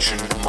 Action.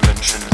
Dimension,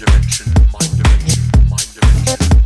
dimension, mind dimension, mind dimension.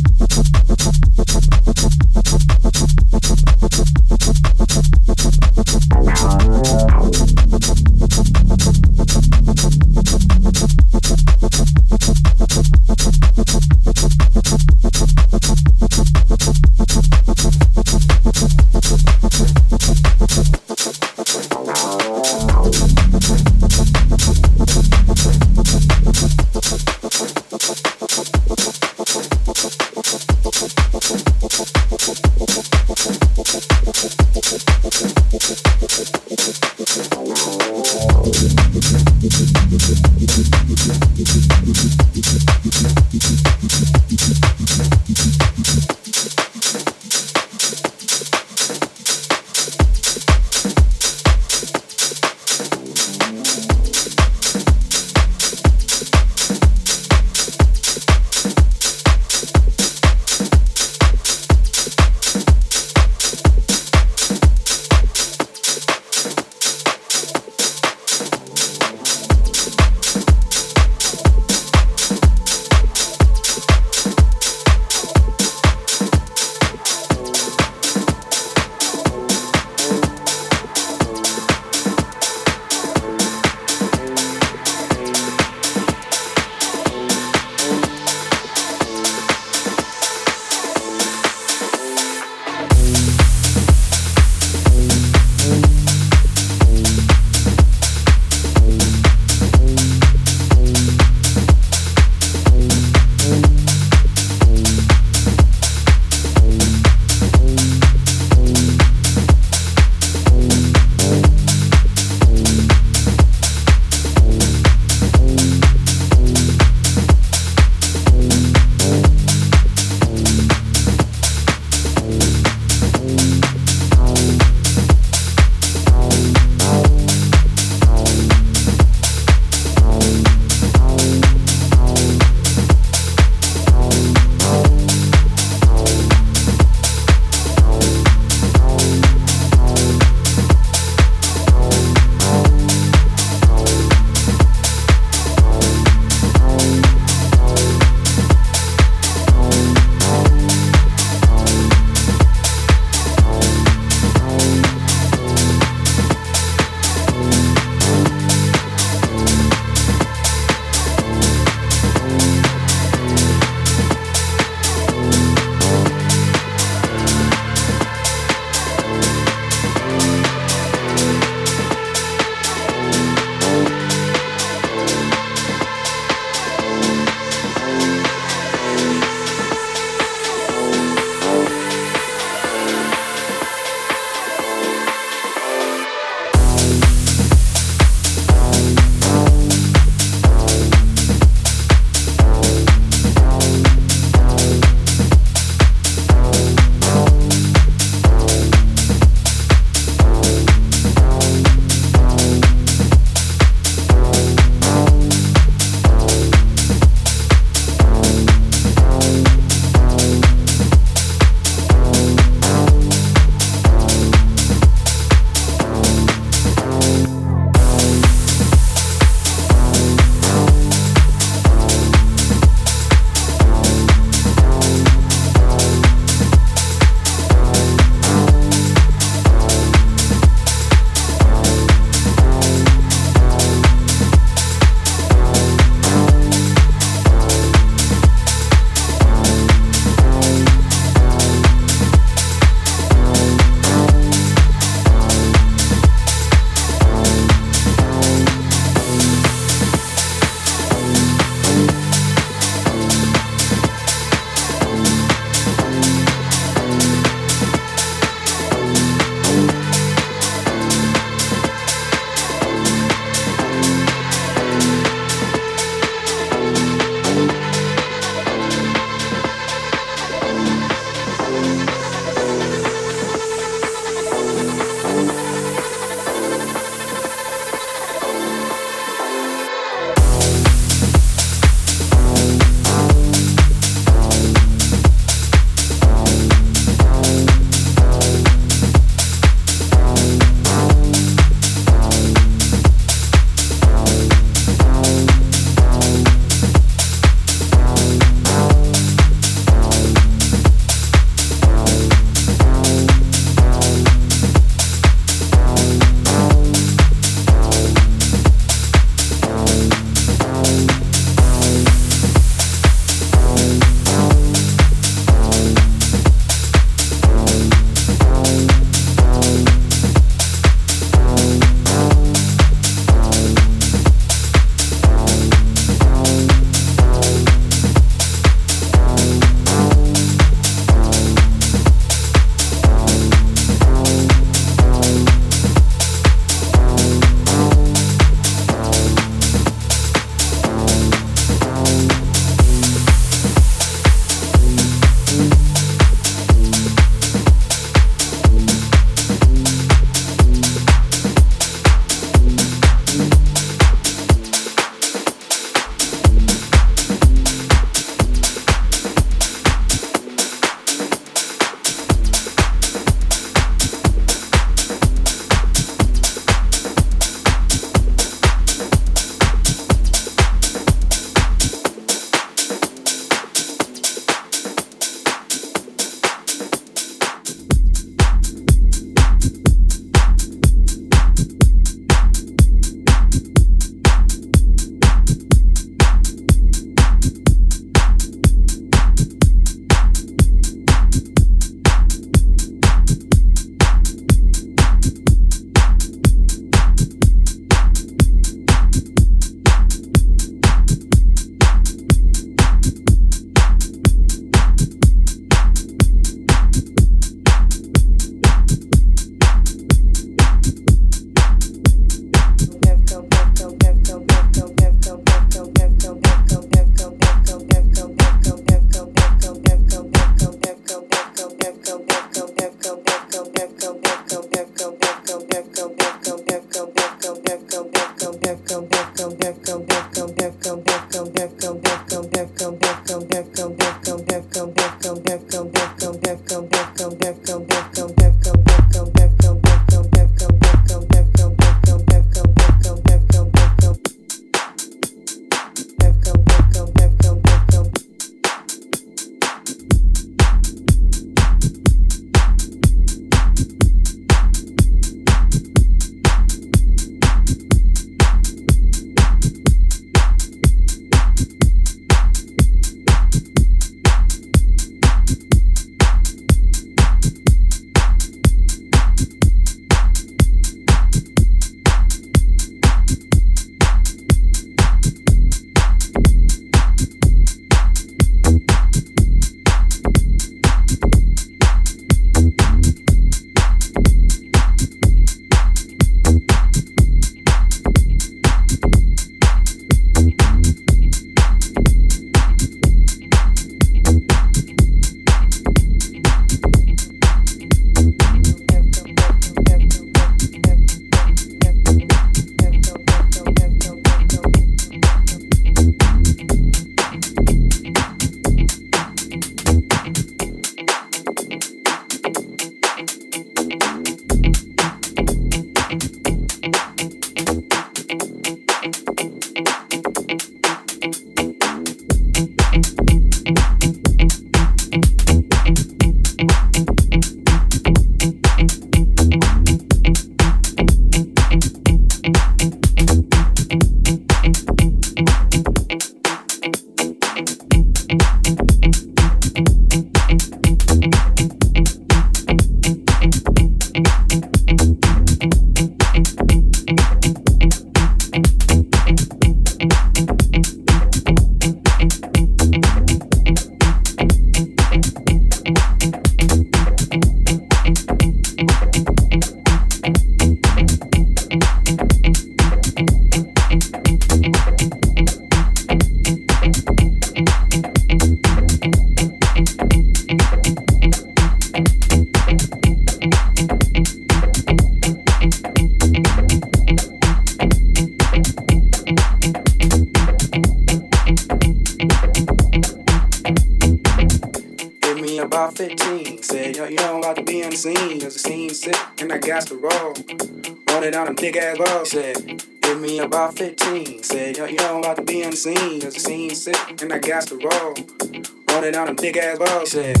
got the roll. Running out them thick ass balls. Said,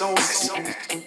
so, so.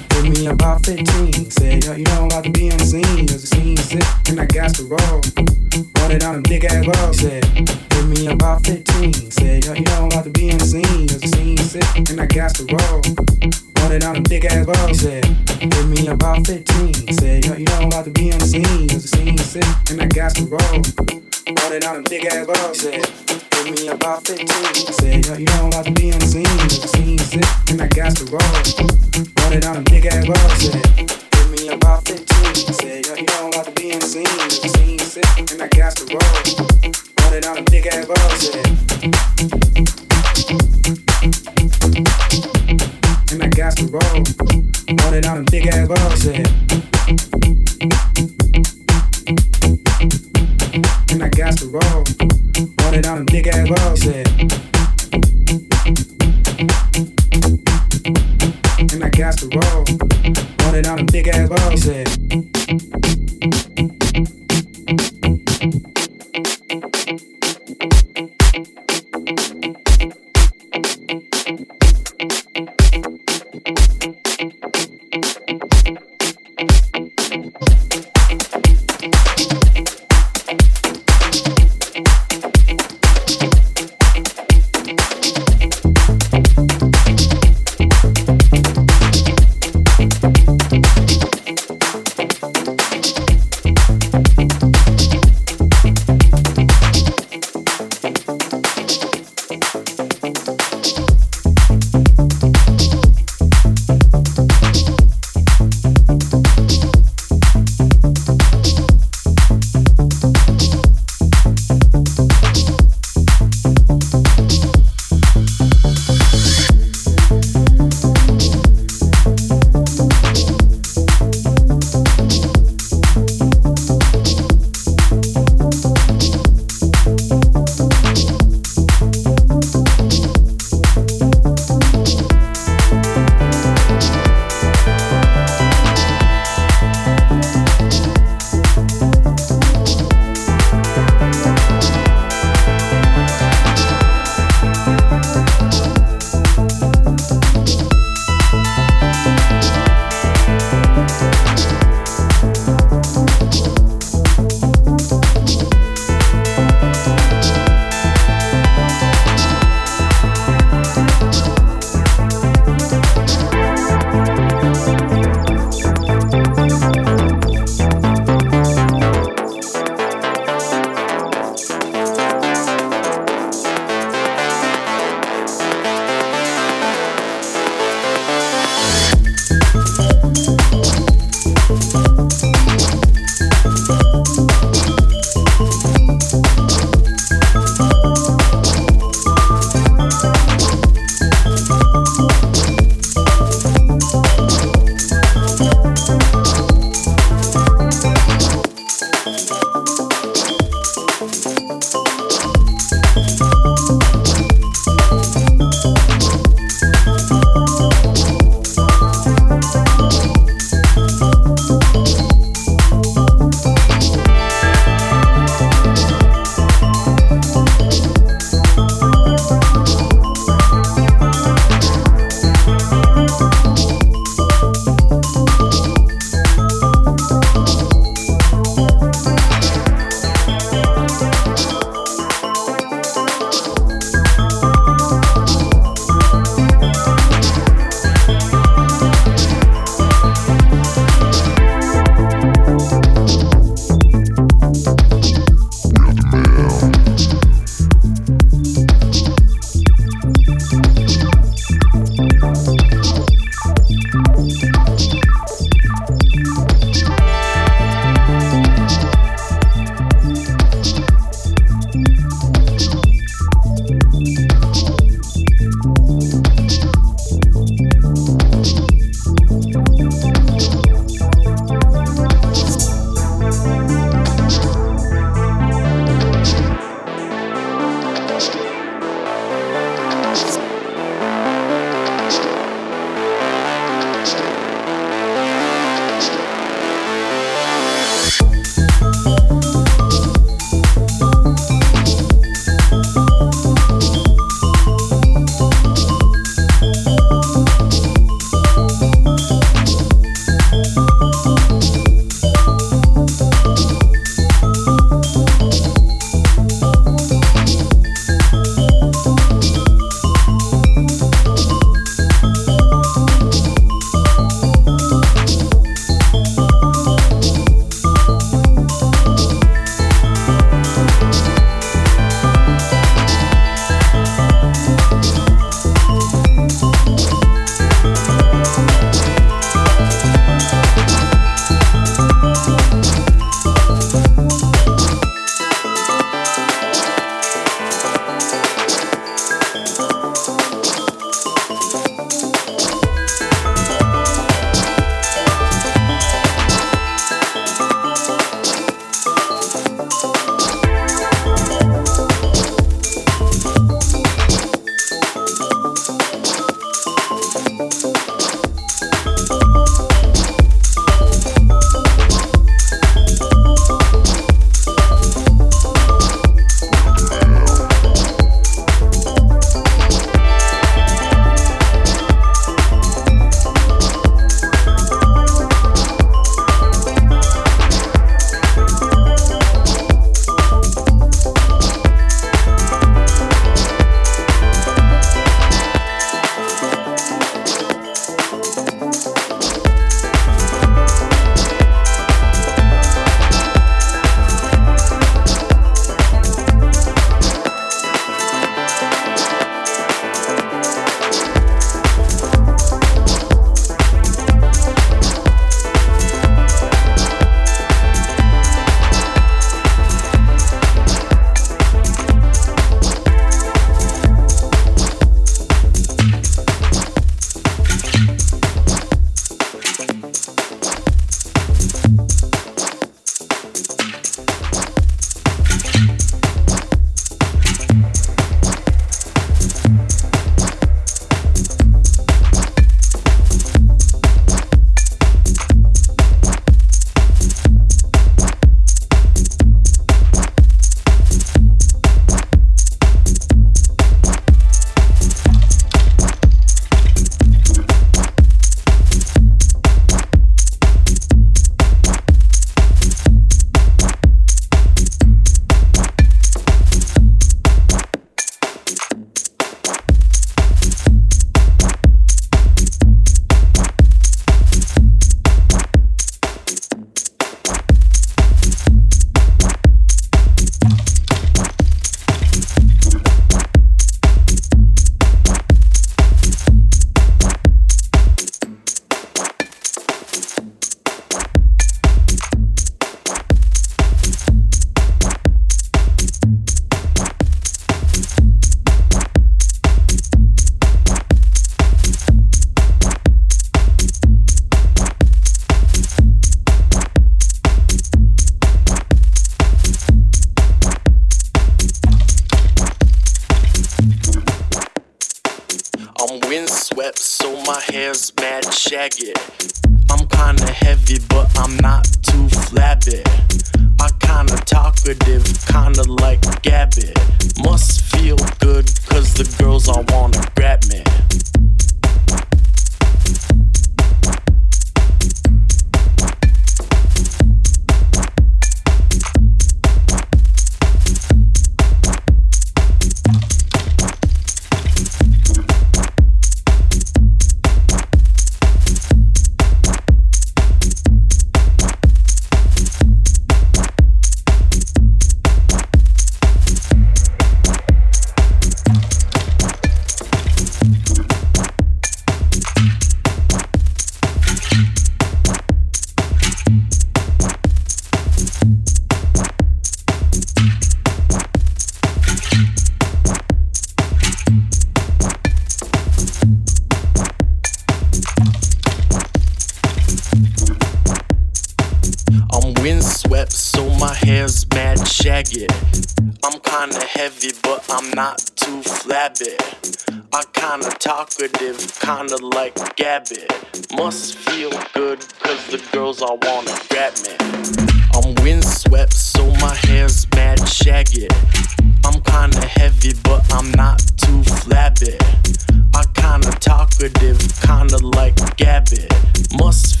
Kinda like Gabby. Must